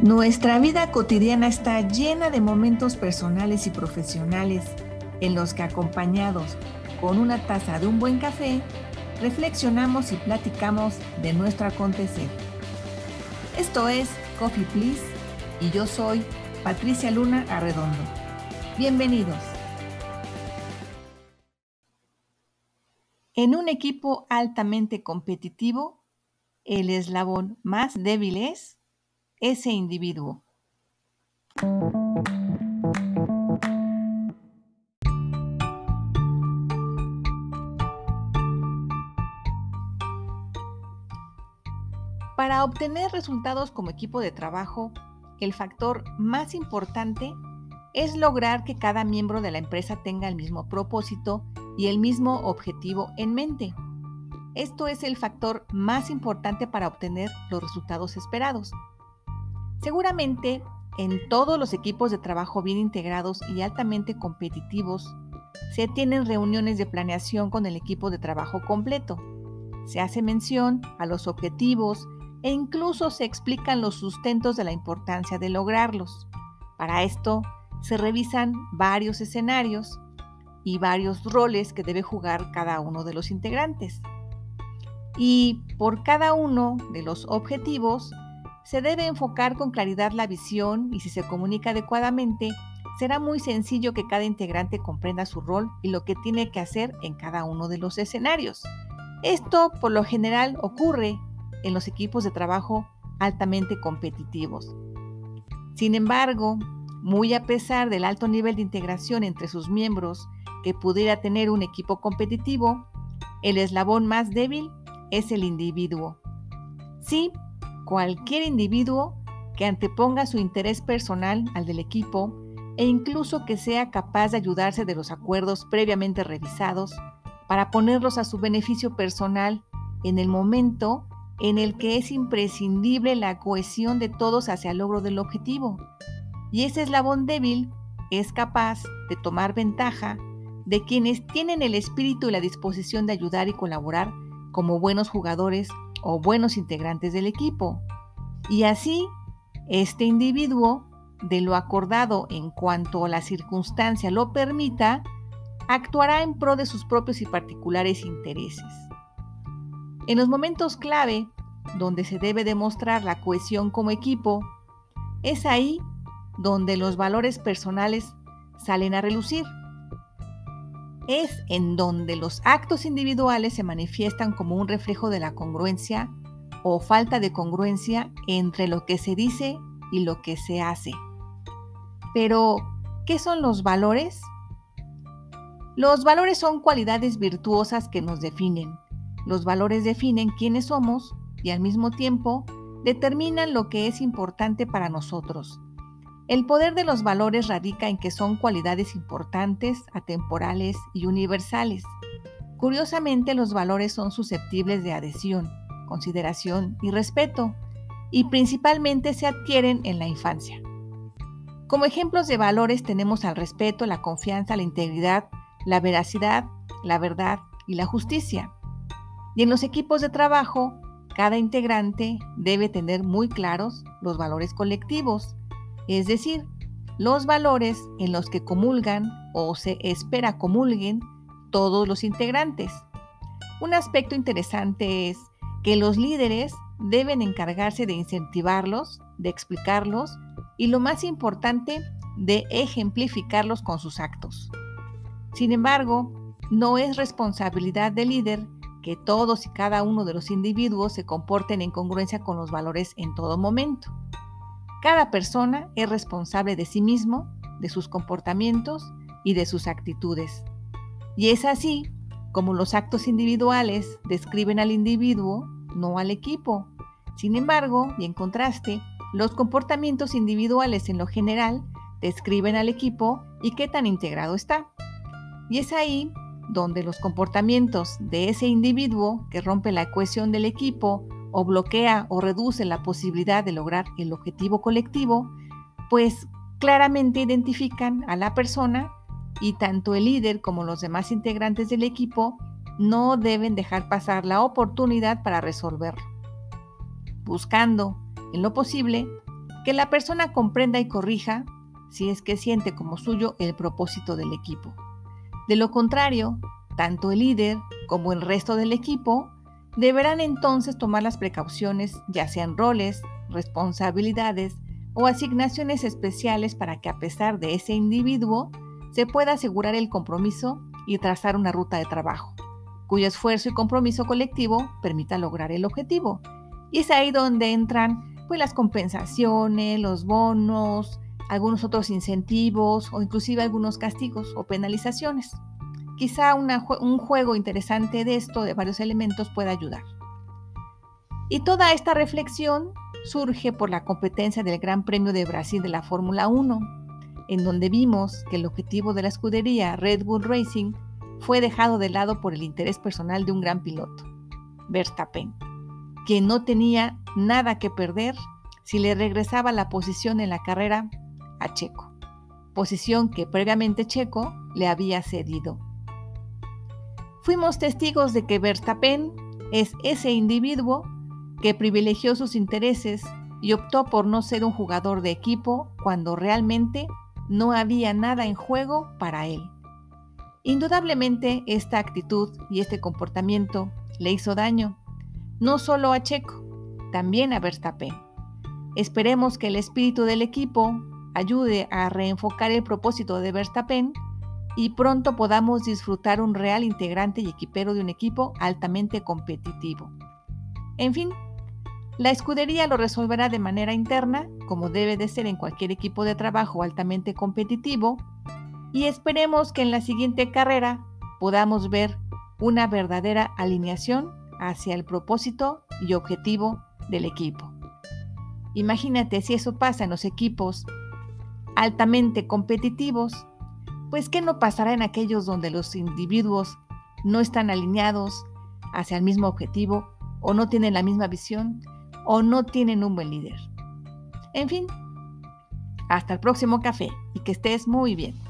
Nuestra vida cotidiana está llena de momentos personales y profesionales en los que acompañados con una taza de un buen café, reflexionamos y platicamos de nuestro acontecer. Esto es Coffee Please y yo soy Patricia Luna Arredondo. Bienvenidos. En un equipo altamente competitivo, el eslabón más débil es ese individuo. Para obtener resultados como equipo de trabajo, el factor más importante es lograr que cada miembro de la empresa tenga el mismo propósito y el mismo objetivo en mente. Esto es el factor más importante para obtener los resultados esperados. Seguramente en todos los equipos de trabajo bien integrados y altamente competitivos, se tienen reuniones de planeación con el equipo de trabajo completo. Se hace mención a los objetivos e incluso se explican los sustentos de la importancia de lograrlos. Para esto, se revisan varios escenarios y varios roles que debe jugar cada uno de los integrantes. Y por cada uno de los objetivos se debe enfocar con claridad la visión y si se comunica adecuadamente, será muy sencillo que cada integrante comprenda su rol y lo que tiene que hacer en cada uno de los escenarios. Esto por lo general ocurre en los equipos de trabajo altamente competitivos. Sin embargo, muy a pesar del alto nivel de integración entre sus miembros que pudiera tener un equipo competitivo, el eslabón más débil es el individuo. Sí, cualquier individuo que anteponga su interés personal al del equipo e incluso que sea capaz de ayudarse de los acuerdos previamente revisados para ponerlos a su beneficio personal en el momento en el que es imprescindible la cohesión de todos hacia el logro del objetivo. Y ese eslabón débil es capaz de tomar ventaja de quienes tienen el espíritu y la disposición de ayudar y colaborar como buenos jugadores o buenos integrantes del equipo. Y así, este individuo, de lo acordado en cuanto la circunstancia lo permita, actuará en pro de sus propios y particulares intereses. En los momentos clave, donde se debe demostrar la cohesión como equipo, es ahí donde los valores personales salen a relucir es en donde los actos individuales se manifiestan como un reflejo de la congruencia o falta de congruencia entre lo que se dice y lo que se hace. Pero, ¿qué son los valores? Los valores son cualidades virtuosas que nos definen. Los valores definen quiénes somos y al mismo tiempo determinan lo que es importante para nosotros. El poder de los valores radica en que son cualidades importantes, atemporales y universales. Curiosamente, los valores son susceptibles de adhesión, consideración y respeto, y principalmente se adquieren en la infancia. Como ejemplos de valores tenemos al respeto, la confianza, la integridad, la veracidad, la verdad y la justicia. Y en los equipos de trabajo, cada integrante debe tener muy claros los valores colectivos es decir, los valores en los que comulgan o se espera comulguen todos los integrantes. Un aspecto interesante es que los líderes deben encargarse de incentivarlos, de explicarlos y lo más importante, de ejemplificarlos con sus actos. Sin embargo, no es responsabilidad del líder que todos y cada uno de los individuos se comporten en congruencia con los valores en todo momento. Cada persona es responsable de sí mismo, de sus comportamientos y de sus actitudes. Y es así como los actos individuales describen al individuo, no al equipo. Sin embargo, y en contraste, los comportamientos individuales en lo general describen al equipo y qué tan integrado está. Y es ahí donde los comportamientos de ese individuo que rompe la cohesión del equipo o bloquea o reduce la posibilidad de lograr el objetivo colectivo, pues claramente identifican a la persona y tanto el líder como los demás integrantes del equipo no deben dejar pasar la oportunidad para resolverlo, buscando, en lo posible, que la persona comprenda y corrija si es que siente como suyo el propósito del equipo. De lo contrario, tanto el líder como el resto del equipo deberán entonces tomar las precauciones, ya sean roles, responsabilidades o asignaciones especiales para que a pesar de ese individuo se pueda asegurar el compromiso y trazar una ruta de trabajo, cuyo esfuerzo y compromiso colectivo permita lograr el objetivo. Y es ahí donde entran pues, las compensaciones, los bonos, algunos otros incentivos o inclusive algunos castigos o penalizaciones. Quizá un juego interesante de esto, de varios elementos, pueda ayudar. Y toda esta reflexión surge por la competencia del Gran Premio de Brasil de la Fórmula 1, en donde vimos que el objetivo de la escudería Red Bull Racing fue dejado de lado por el interés personal de un gran piloto, Verstappen, que no tenía nada que perder si le regresaba la posición en la carrera a Checo, posición que previamente Checo le había cedido fuimos testigos de que Verstappen es ese individuo que privilegió sus intereses y optó por no ser un jugador de equipo cuando realmente no había nada en juego para él. Indudablemente esta actitud y este comportamiento le hizo daño, no solo a Checo, también a Verstappen. Esperemos que el espíritu del equipo ayude a reenfocar el propósito de Verstappen y pronto podamos disfrutar un real integrante y equipero de un equipo altamente competitivo. En fin, la escudería lo resolverá de manera interna, como debe de ser en cualquier equipo de trabajo altamente competitivo, y esperemos que en la siguiente carrera podamos ver una verdadera alineación hacia el propósito y objetivo del equipo. Imagínate si eso pasa en los equipos altamente competitivos, pues ¿qué no pasará en aquellos donde los individuos no están alineados hacia el mismo objetivo o no tienen la misma visión o no tienen un buen líder? En fin, hasta el próximo café y que estés muy bien.